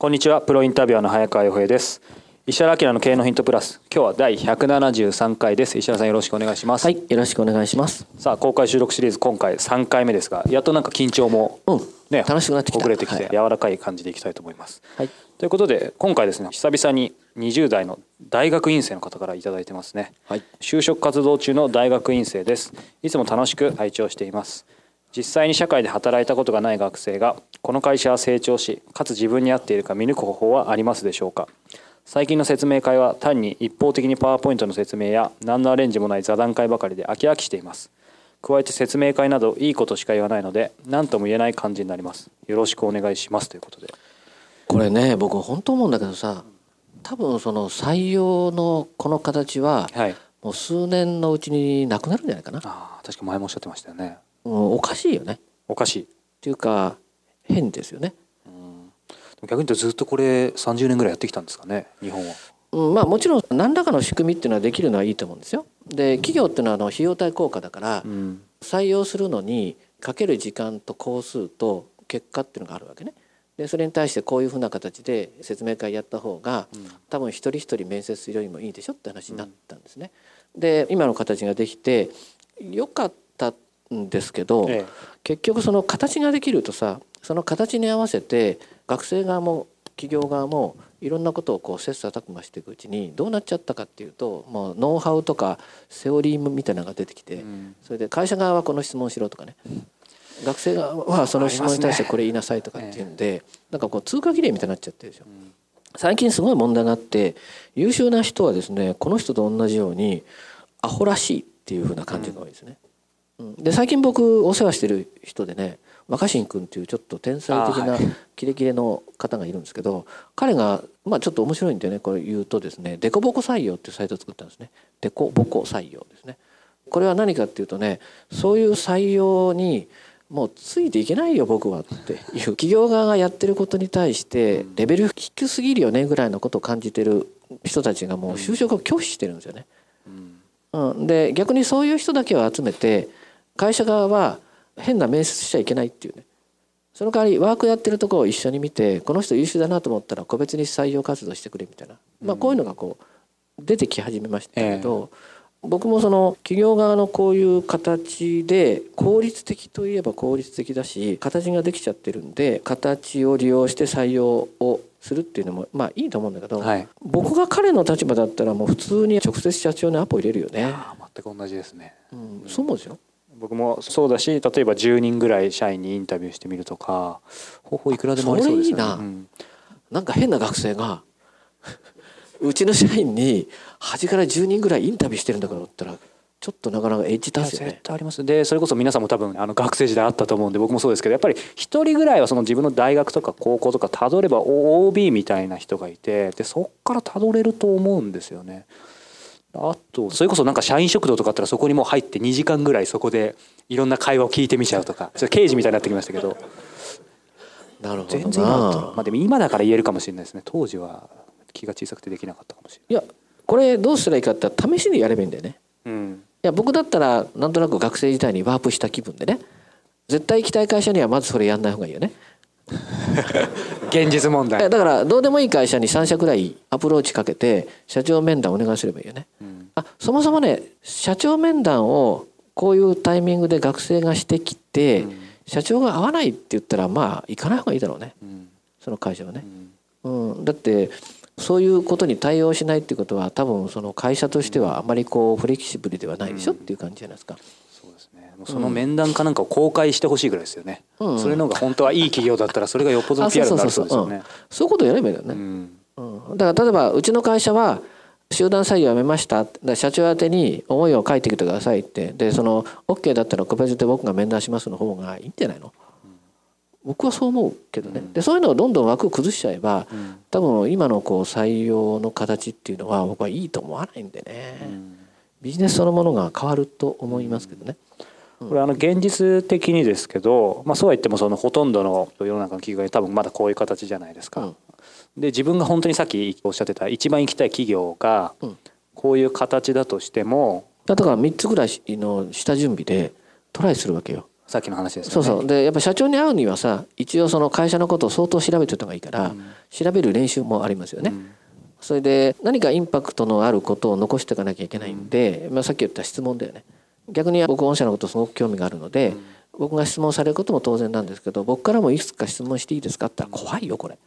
こんにちは。プロインタビュアーの早川洋平です。石原明の経営のヒントプラス。今日は第173回です。石原さんよろしくお願いします。はいよろしくお願いします。さあ公開収録シリーズ今回3回目ですがやっとなんか緊張もうん。ね、楽しくなってきた。遅れてきて、はい。柔らかい感じでいきたいと思います、はい。ということで今回ですね久々に20代の大学院生の方から頂いてますね、はい。就職活動中の大学院生です。いつも楽しく拝聴しています実際に社会で働いたことがない学生がこの会社は成長しかつ自分に合っているか見抜く方法はありますでしょうか？最近の説明会は単に一方的にパワーポイントの説明や何のアレンジもない座談会ばかりで飽き飽きしています。加えて説明会などいいことしか言わないので何とも言えない感じになります。よろしくお願いしますということで。これね僕本当思うんだけどさ多分その採用のこの形ははい。もう数年のうちになくなるんじゃないかな、ああ確か前もおっしゃってましたよね。うん、おかしいよね。っおかしい。ていうか変ですよね、逆に言うとずっとこれ30年ぐらいやってきたんですかね日本は。うん、まあもちろん何らかの仕組みっていうのはできるのはいいと思うんですよ。で企業っていうのはあの費用対効果だからうん。採用するのにかける時間と工数と結果っていうのがあるわけね。でそれに対してこういうふうな形で説明会やった方が多分一人一人面接するよりもいいでしょって話になったんですね。で今の形ができてよかったんですけど、え結局その形ができるとさその形に合わせて学生側も企業側もいろんなことをこう切磋琢磨していくうちにどうなっちゃったかっていうともうノウハウとかセオリーみたいなのが出てきて、ん。それで会社側はこの質問しろとかね。学生側はその質問に対してこれ言いなさいとかっていうんで、なんかこう通過儀礼みたいになっちゃってるでしょ。最近すごい問題があって優秀な人はですねこの人と同じようにアホらしいっていうふうな感じが多いですね。うんで最近僕お世話してる人でね若新君っていうちょっと天才的なキレキレの方がいるんですけど彼がまあちょっと面白いんでねこれ言うとですねデコボコ採用っていうサイトを作ったんですね。デコボコ採用ですね。これは何かっていうとねそういう採用にもうついていけないよ僕はっていう企業側がやってることに対してレベル低すぎるよねぐらいのことを感じてる人たちがもう就職を拒否してるんですよね。うん、で逆にそういう人だけを集めて会社側は変な面接しちゃいけないっていうね。その代わりワークやってるところを一緒に見てこの人優秀だなと思ったら個別に採用活動してくれみたいな、まあ、こういうのがこう出てき始めましたけど、僕もその企業側のこういう形で効率的といえば効率的だし形ができちゃってるんで形を利用して採用をするっていうのもまあいいと思うんだけど、はい。僕が彼の立場だったらもう普通に直接社長にアポ入れるよね。全く同じですね。うん、そうでしょ僕もそうだし例えば10人ぐらい社員にインタビューしてみるとか方法いくらでもありそうですよねそれいいなうんなんか変な学生がうちの社員に端から10人ぐらいインタビューしてるんだからったらちょっとなかなかエッジいや立つよね。絶対ありますでそれこそ皆さんも多分あの学生時代あったと思うんで僕もそうですけどやっぱり一人ぐらいはその自分の大学とか高校とかたどれば OB みたいな人がいてでそっからたどれると思うんですよね。あとそれこそなんか社員食堂とかあったらそこにもう入って2時間ぐらいそこでいろんな会話を聞いてみちゃうとかそれ刑事みたいになってきましたけどなるほど全然今だったらな。まあでも今だから言えるかもしれないですね当時は気が小さくてできなかったかもしれいやこれどうしたらいいかって試しにやればいいんだよね。ない。うんいや僕だったらなんとなく学生時代にワープした気分でね絶対行きたい会社にはまずそれやんない方がいいよね。現実問題。だからどうでもいい会社に3社くらいアプローチかけて社長面談お願いすればいいよね。あそもそもね社長面談をこういうタイミングで学生がしてきて、社長が合わないって言ったらまあ行かない方がいいだろうね。うん。その会社はね。うん、だってそういうことに対応しないっていうことは多分その会社としてはあまりこうフレキシブルではないでしょっていう感じじゃないですか。その面談かなんかを公開してほしいぐらいですよね、うん。それの方が本当はいい企業だったらそれがよっぽどの PR になるそうですよね。そういうことやればいいんだよね。うん。うん、だから例えばうちの会社は集団採用やめました。だ社長宛てに思いを書いてきてくださいって。でその OK だったら個別で僕が面談しますの方がいいんじゃないの、僕はそう思うけどね、でそういうのをどんどん枠を崩しちゃえば、ん。多分今のこう採用の形っていうのは僕はいいと思わないんでね、ビジネスそのものが変わると思いますけどね。これあの現実的にですけど、まあ、そうは言ってもそのほとんどの世の中の企業が多分まだこういう形じゃないですか。うんで自分が本当にさっきおっしゃってた一番行きたい企業がうんこういう形だとしてもだから3つぐらいの下準備でトライするわけよ。さっきの話ですよね。そうそうでやっぱ社長に会うにはさ一応その会社のことを相当調べておいた方がいいから、調べる練習もありますよね。うんそれで何かインパクトのあることを残していかなきゃいけないんで、まあ、さっき言った質問だよね逆に僕御社のことすごく興味があるので、僕が質問されることも当然なんですけど僕からもいくつか質問していいですかって言ったら怖いよこれ、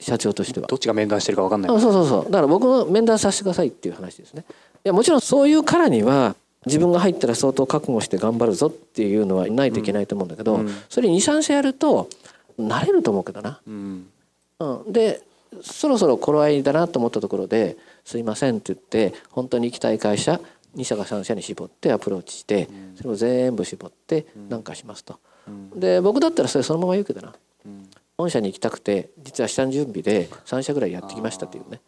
社長としては。どっちが面談してるか分かんない。あそうそうそう。だから僕の面談させてくださいっていう話ですね。いやもちろんそういうからには自分が入ったら相当覚悟して頑張るぞっていうのはないといけないと思うんだけど、うん。それ23社やると慣れると思うけどな、うん。うん、でそろそろ頃合いだなと思ったところで「すいません」って言って本当に行きたい会社2社か3社に絞ってアプローチしてそれを全部絞って何かしますと。で僕だったらそれそのまま言うけどな。本社に行きたくて実は下準備で3社ぐらいやってきましたっていうね。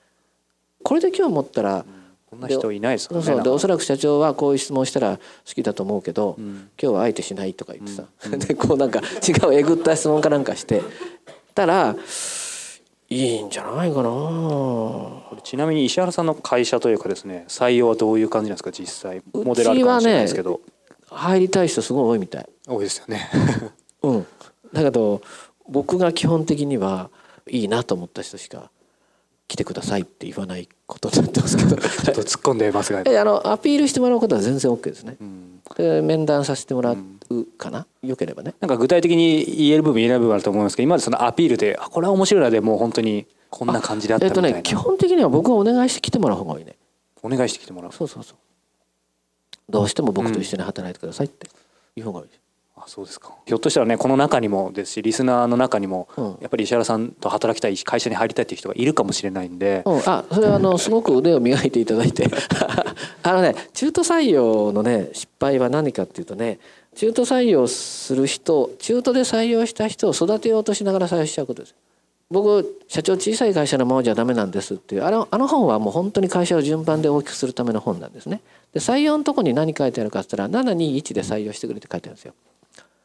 これで今日思ったらこんな人いないですからね。そうでおそらく社長はこういう質問したら好きだと思うけど、今日はあえてしないとか言ってさ、でこうなんか違うえぐった質問かなんかして。たらいいんじゃないかな。ちなみに石原さんの会社というかですね採用はどういう感じなんですか？実際モデルあるかもしれないですけど、入りたい人すごい多いみたい。多いですよね。うん。だけど僕が基本的にはいいなと思った人しか来てくださいって言わないことになってますけど。ちょっと突っ込んでますが。えあのアピールしてもらうことは全然 OK ですね。うん。で面談させてもらうかな、よければね。なんか具体的に言える部分言えない部分あると思いますけど今までそのアピールであこれは面白いなでもう本当にこんな感じであったえっとみたいな、ね基本的には僕はお願いして来てもらう方がいいね。お願いしてきてもらうそうそうそう。どうしても僕と一緒に働いてくださいっていう方がいい。あそうですか。ひょっとしたらねこの中にもですしリスナーの中にも、うん。やっぱり石原さんと働きたい会社に入りたいっていう人がいるかもしれないんで、うん、あそれはあのすごく腕を磨いていただいて。あのね中途採用のね失敗は何かっていうとね中途採用する人中途で採用した人を育てようとしながら採用しちゃうことです。僕社長小さい会社のままじゃダメなんですっていう。あのあの本はもう本当に会社を順番で大きくするための本なんですね。で採用のとこに何書いてあるかって言ったら721で採用してくれって書いてあるんですよ。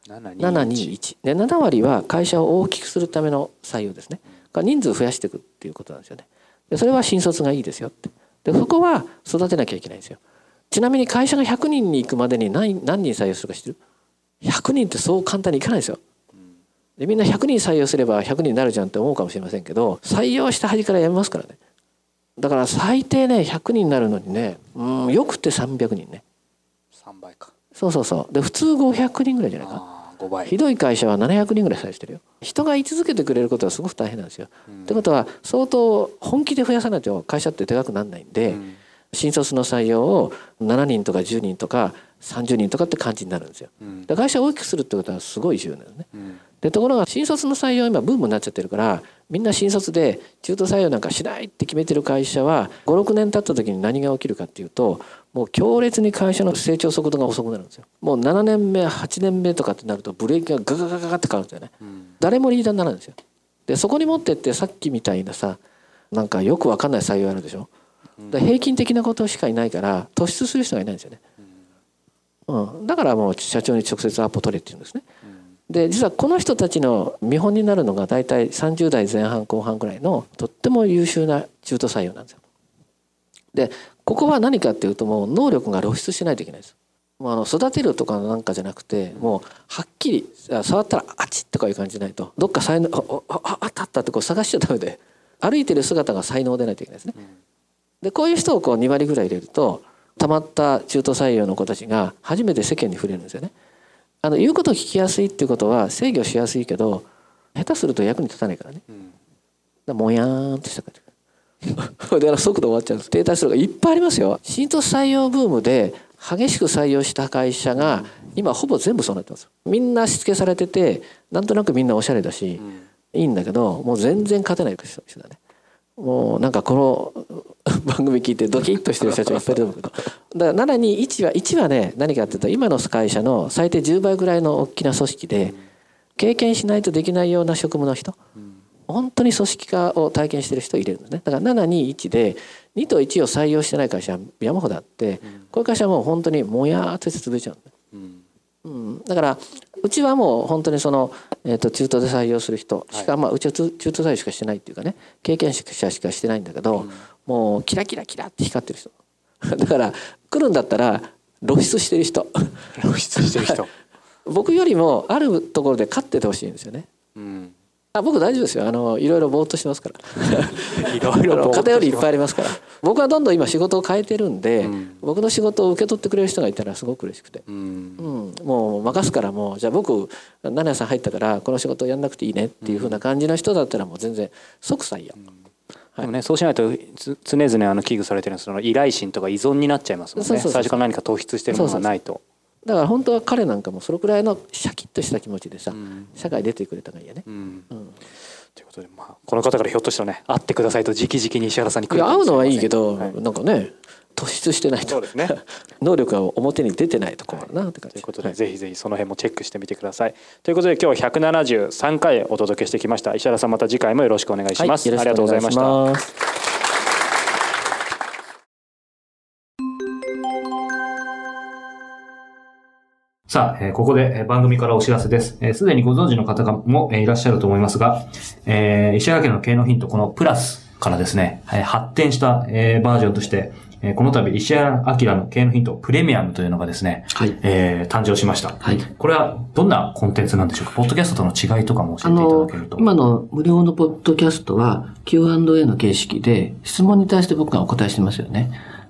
721 721で7割は会社を大きくするための採用ですね。が人数増やしていくっていうことなんですよね。でそれは新卒がいいですよって。でそこは育てなきゃいけないんですよちなみに会社が100人に行くまでに何何人採用するか知ってる？100人ってそう簡単にいかないですよ。でみんな100人採用すれば100人になるじゃんって思うかもしれませんけど採用した端からやめますからね。だから最低ね100人になるのにねうんよくて300人ね。3倍か。そうそうそう。で普通500人ぐらいじゃないかあー5倍。ひどい会社は700人ぐらい採用してるよ。人が居続けてくれることはすごく大変なんですよ。ってことは相当本気で増やさないと会社ってでかくならないんで、うん新卒の採用を7人とか10人とか30人とかって感じになるんですよ。うん。で会社を大きくするってことはすごい重要なんですね。うん。でところが新卒の採用今ブームになっちゃってるからみんな新卒で中途採用なんかしないって決めてる会社は56年経った時に何が起きるかっていうともう強烈に会社の成長速度が遅くなるんですよ。もう7年目8年目とかってなるとブレーキがガガガガガって変わるんですよね。うん。誰もリーダーにならないんですよ。でそこに持ってってさっきみたいなさなんかよくわかんない採用あるでしょだ平均的なことしかいないから突出する人がいないんですよね、うん、だからもう社長に直接アポ取れって言うんですね。で実はこの人たちの見本になるのが大体30代前半後半ぐらいのとっても優秀な中途採用なんですよ。でここは何かっていうともう能力が露出しないといけないです。もうあの育てるとかなんかじゃなくてもうはっきりあ触ったらあちっとかいう感じじゃないと。どっか才能ああああったあったってこう探しちゃダメで歩いてる姿が才能でないといけないですね。でこういう人をこう2割ぐらい入れるとたまった中途採用の子たちが初めて世間に触れるんですよね。あの言うことを聞きやすいっていうことは制御しやすいけど下手すると役に立たないからね。うん。でもやーんとした感じ。だから速度終わっちゃうんです。停滞するがいっぱいありますよ。新卒採用ブームで激しく採用した会社が今ほぼ全部そうなってますみんなしつけされててなんとなくみんなおしゃれだし、いいんだけどもう全然勝てない人だねもうなんかこの 番組聞いてドキッとしてる人たちがいっぱいいると思うけど。だから721は1はね何かっていうと今の会社の最低10倍ぐらいの大きな組織で経験しないとできないような職務の人、本当に組織化を体験してる人を入れるんですね。だから721で2と1を採用してない会社は山ほどあって、こういう会社はもう本当にもやーっとして潰れちゃうんですねうん、だからうちはもう本当にその、えー、と中途で採用する人。しか、まあうちは中中途採用しかしてないっていうかね。経験者しかしてないんだけど、もうキラキラキラって光ってる人。だから来るんだったら露出してる人。露出してる人。僕よりもあるところで勝っててほしいんですよね。うんあ僕大丈夫ですよ。あのいろいろぼーっとしてますから。いろいろ偏りいっぱいありますから。僕はどんどん今仕事を変えてるんで、うん。僕の仕事を受け取ってくれる人がいたらすごく嬉しくて。うん。うん、もう任すからもうじゃあ僕七谷さん入ったからこの仕事をやんなくていいねっていうふうな感じの人だったらもう全然即採用、でもねそうしないとつ常々あの危惧されてるその依頼心とか依存になっちゃいますもんね。そうそうそう。最初から何か突出してるものがないとだから本当は彼なんかもそのくらいのシャキッとした気持ちでさ、ん。社会出てくれた方がいいよね、うん。うん。ということでまあこの方からひょっとしたらね会ってくださいと直々に石原さんに来る会うのはいいけど、はい。なんかね突出してないと。そうですね。能力が表に出てないと困るなって感じ、ということで、はい。ぜひぜひその辺もチェックしてみてください。ということで今日は173回お届けしてきました。石原さんまた次回もよろしくお願いします。はい、ありがとうございました。さあ、えーここでえー番組からお知らせです。えーすでにご存知の方がもえーいらっしゃると思いますが、えー石原家の経営のヒント、このプラスからですね、えー発展した、えーバージョンとして、えーこの度石原明の経営のヒントプレミアムというのがですね、はいえー誕生しました。はいこれはどんなコンテンツなんでしょうか？ポッドキャストとの違いとかも教あえていただのけると。、今の無料のポッドキャストは Q&A の形式で質問に対して僕がお答えしてますよね。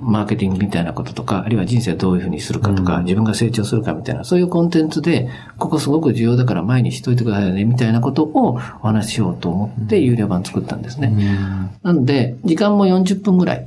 マーケティングみたいなこととか、あるいは人生どういうふうにするかとか、自分が成長するかみたいな、そういうコンテンツで、ここすごく重要だから前にしといてくださいよね、みたいなことをお話ししようと思って有料版作ったんですね。なので、時間も40分ぐらい、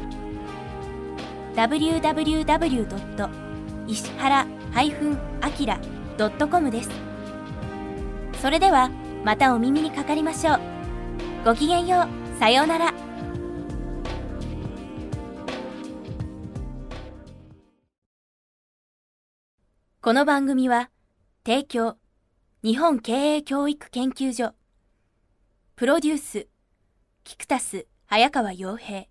www. 石原 -akira.com です。それではまたお耳にかかりましょう。ごきげんよう。さようなら。この番組は、提供、日本経営教育研究所、プロデュース、菊田タス、早川洋平。